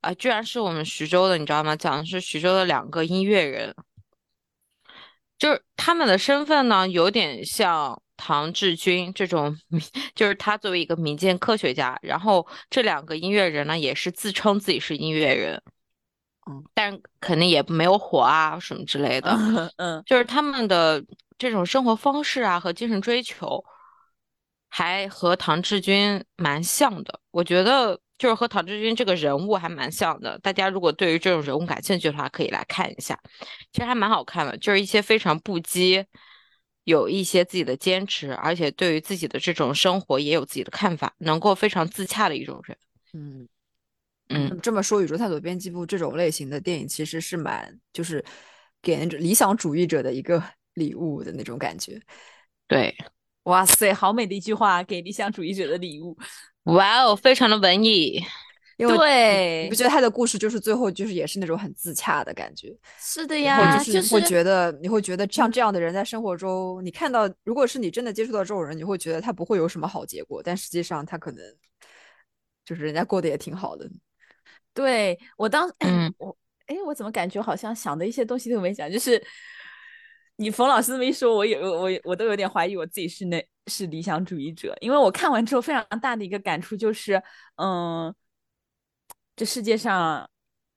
啊、居然是我们徐州的，你知道吗？讲的是徐州的两个音乐人，就是他们的身份呢，有点像唐志军这种民，就是他作为一个民间科学家，然后这两个音乐人呢，也是自称自己是音乐人，嗯，但肯定也没有火啊什么之类的。嗯就是他们的这种生活方式啊和精神追求，还和唐志军蛮像的。我觉得就是和唐志军这个人物还蛮像的。大家如果对于这种人物感兴趣的话，可以来看一下，其实还蛮好看的。就是一些非常不羁，有一些自己的坚持，而且对于自己的这种生活也有自己的看法，能够非常自洽的一种人。嗯，嗯这么说，宇宙探索编辑部这种类型的电影其实是蛮就是给那种理想主义者的一个 礼物的那种感觉。对，哇塞，好美的一句话，给理想主义者的礼物。哇哦，非常的文艺。因为你不觉得他的故事就是最后就是也是那种很自洽的感觉？是的呀，就是你会觉得你会觉得像这样的人在生活中，你看到如果是你真的接触到这种人，你会觉得他不会有什么好结果，但实际上他可能就是人家过得也挺好的。对我当嗯 我哎，我怎么感觉好像想的一些东西都没讲，就是你冯老师这么一说，我有我我都有点怀疑我自己是那是理想主义者，因为我看完之后非常大的一个感触就是，嗯，这世界上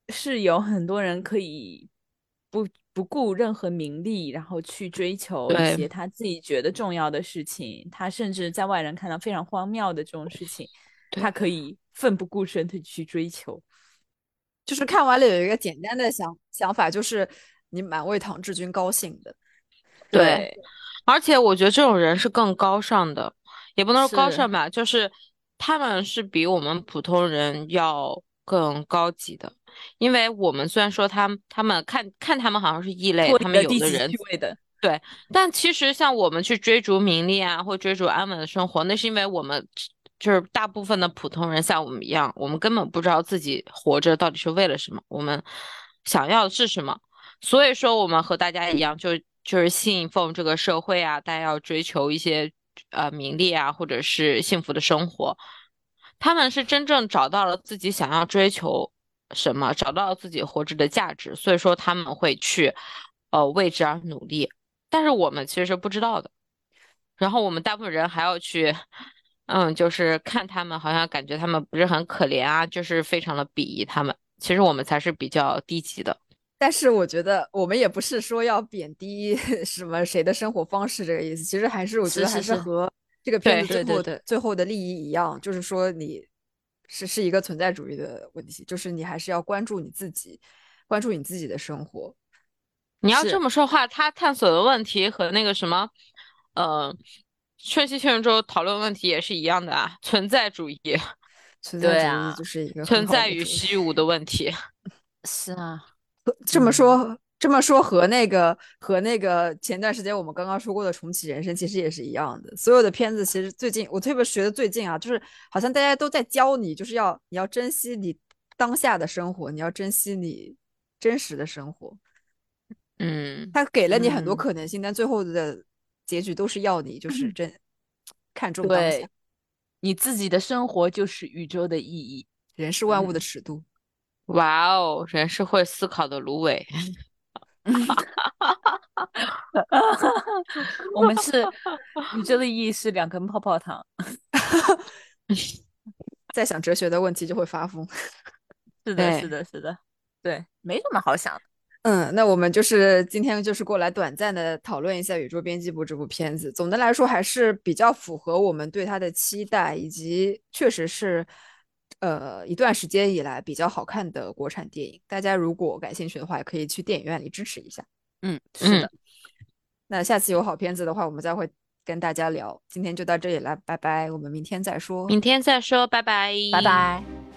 是有很多人可以不不顾任何名利，然后去追求一些他自己觉得重要的事情，他甚至在外人看到非常荒谬的这种事情，他可以奋不顾身的去追求。就是看完了有一个简单的想想法，就是你蛮为唐志军高兴的。对，而且我觉得这种人是更高尚的，也不能说高尚吧，就是他们是比我们普通人要更高级的。因为我们虽然说他们他们看看他们好像是异类，他们有的人区位的，但其实像我们去追逐名利啊，或追逐安稳的生活，那是因为我们就是大部分的普通人像我们一样，我们根本不知道自己活着到底是为了什么，我们想要的是什么。所以说，我们和大家一样，就就是信奉这个社会啊，大家要追求一些呃名利啊，或者是幸福的生活。他们是真正找到了自己想要追求什么，找到了自己活着的价值，所以说他们会去呃为之而努力。但是我们其实是不知道的，然后我们大部分人还要去，嗯，就是看他们，好像感觉他们不是很可怜啊，就是非常的鄙夷他们。其实我们才是比较低级的。但是我觉得我们也不是说要贬低 什么谁的生活方式这个意思，其实还是我觉得还是和这个片子最后的最后的利益一样，就是说你是是一个存在主义的问题，就是你还是要关注你自己，关注你自己的生活。你要这么说话，他探索的问题和那个什么，呃，瞬息全宇宙讨论问题也是一样的啊，存在主义，存在主义就是一个存在与虚无的问题。是啊，这么嗯说，这么说和那个和那个前段时间我们刚刚说过的重启人生其实也是一样的。所有的片子其实最近我特别觉得最近啊，就是好像大家都在教你，就是要你要珍惜你当下的生活，你要珍惜你真实的生活。嗯，他给了你很多嗯可能性，但最后的结局都是要你就是真看重当对下，，你自己的生活就是宇宙的意义。人是万物嗯的尺度。哇哦，人是会思考的芦苇。我们是宇宙的意义是两根泡泡糖。再想哲学的问题就会发疯。是的，是的，是的，对，没什么好想的。嗯，那我们就是今天就是过来短暂的讨论一下《宇宙编辑部》这部片子。总的来说，还是比较符合我们对它的期待，以及确实是呃一段时间以来比较好看的国产电影。大家如果感兴趣的话，也可以去电影院里支持一下。嗯，是的，那下次有好片子的话，我们再会跟大家聊。今天就到这里了，拜拜，我们明天再说。明天再说，拜拜，拜拜。